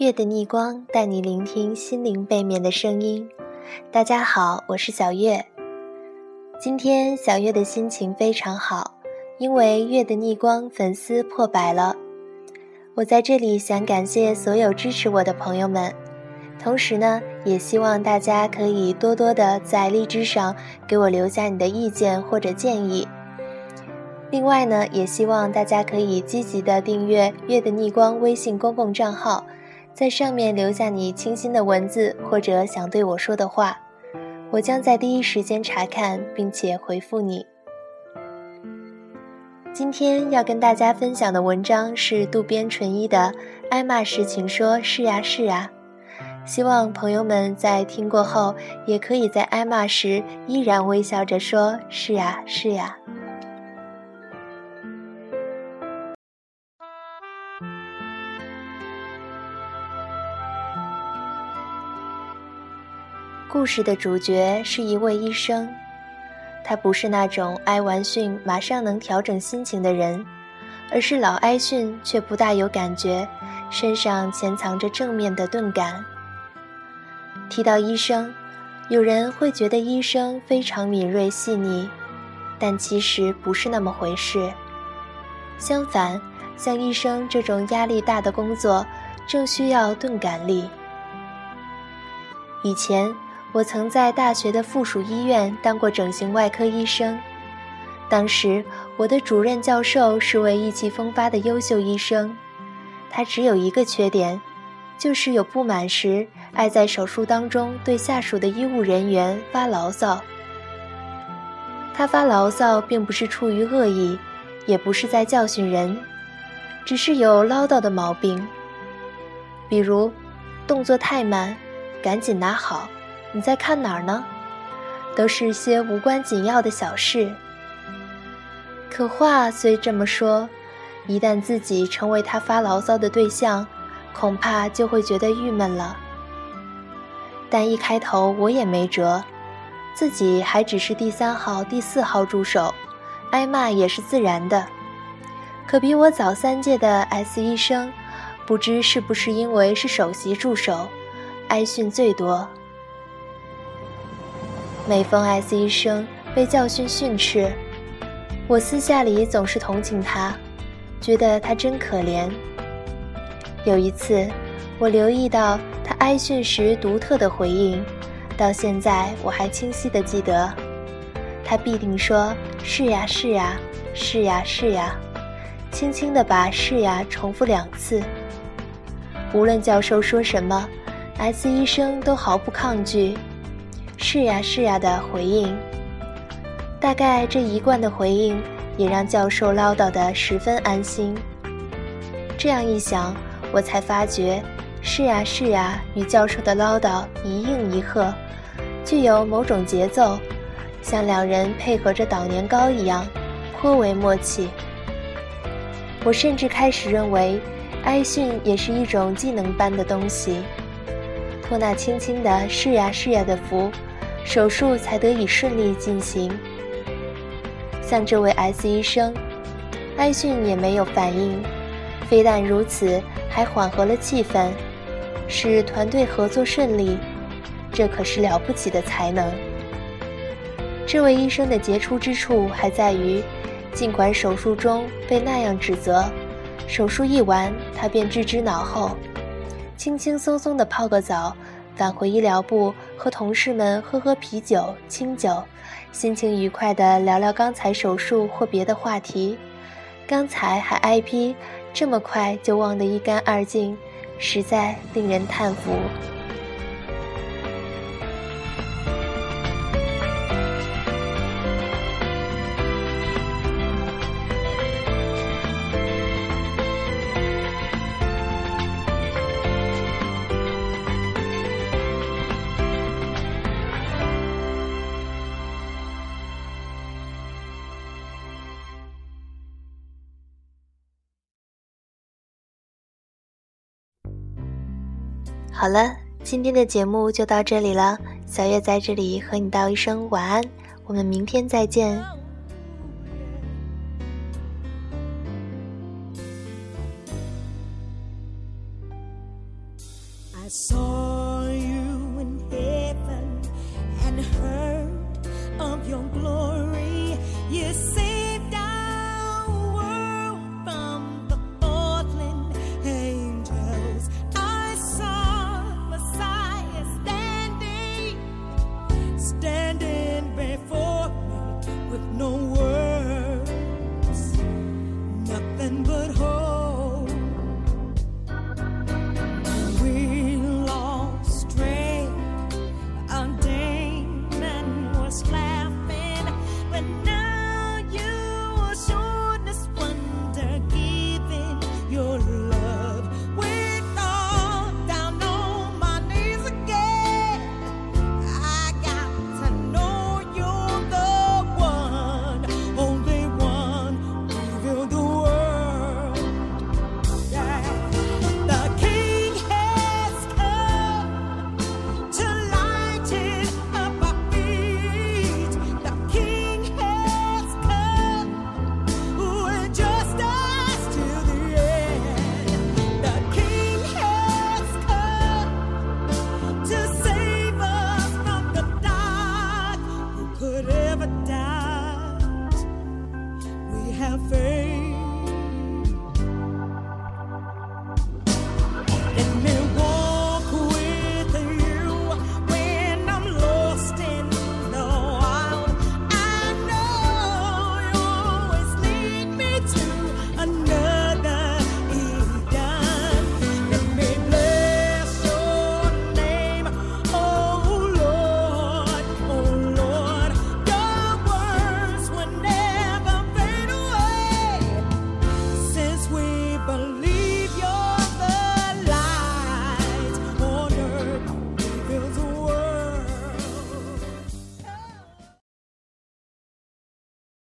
月的逆光带你聆听心灵背面的声音。大家好，我是小月。今天小月的心情非常好，因为月的逆光粉丝破百了。我在这里想感谢所有支持我的朋友们，同时呢，也希望大家可以多多的在荔枝上给我留下你的意见或者建议。另外呢，也希望大家可以积极的订阅“月的逆光”微信公共账号，在上面留下你清新的文字或者想对我说的话，我将在第一时间查看并且回复你。今天要跟大家分享的文章是渡边淳一的《挨骂时请说是呀是呀》，希望朋友们在听过后，也可以在挨骂时依然微笑着说是呀是呀。故事的主角是一位医生，他不是那种挨完训马上能调整心情的人，而是老挨训却不大有感觉，身上潜藏着正面的钝感。提到医生，有人会觉得医生非常敏锐细腻，但其实不是那么回事。相反，像医生这种压力大的工作，正需要钝感力。以前。我曾在大学的附属医院当过整形外科医生，当时我的主任教授是位意气风发的优秀医生，他只有一个缺点，就是有不满时爱在手术当中对下属的医务人员发牢骚。他发牢骚并不是出于恶意，也不是在教训人，只是有唠叨的毛病，比如动作太慢，赶紧拿好。你在看哪儿呢？都是些无关紧要的小事。可话虽这么说，一旦自己成为他发牢骚的对象，恐怕就会觉得郁闷了。但一开头我也没辙，自己还只是第三号、第四号助手，挨骂也是自然的。可比我早三届的 S 医生，不知是不是因为是首席助手，挨训最多。每逢 S 医生被教训训斥，我私下里总是同情他，觉得他真可怜。有一次，我留意到他挨训时独特的回应，到现在我还清晰地记得。他必定说：“是呀，是呀，是呀，是呀。”轻轻地把“是呀”重复两次。无论教授说什么，S 医生都毫不抗拒。是呀是呀的回应，大概这一贯的回应也让教授唠叨得十分安心。这样一想，我才发觉，是呀是呀与教授的唠叨一应一和，具有某种节奏，像两人配合着捣年糕一样，颇为默契。我甚至开始认为，挨训也是一种技能般的东西，托那轻轻的是呀是呀的福。手术才得以顺利进行。像这位 S 医生，挨训也没有反应，非但如此，还缓和了气氛，使团队合作顺利。这可是了不起的才能。这位医生的杰出之处还在于，尽管手术中被那样指责，手术一完，他便置之脑后，轻轻松松地泡个澡。返回医疗部，和同事们喝喝啤酒、清酒，心情愉快地聊聊刚才手术或别的话题。刚才还挨批，这么快就忘得一干二净，实在令人叹服。好了今天的节目就到这里了。小月在这里和你道一声晚安我们明天再见。I saw you when he and her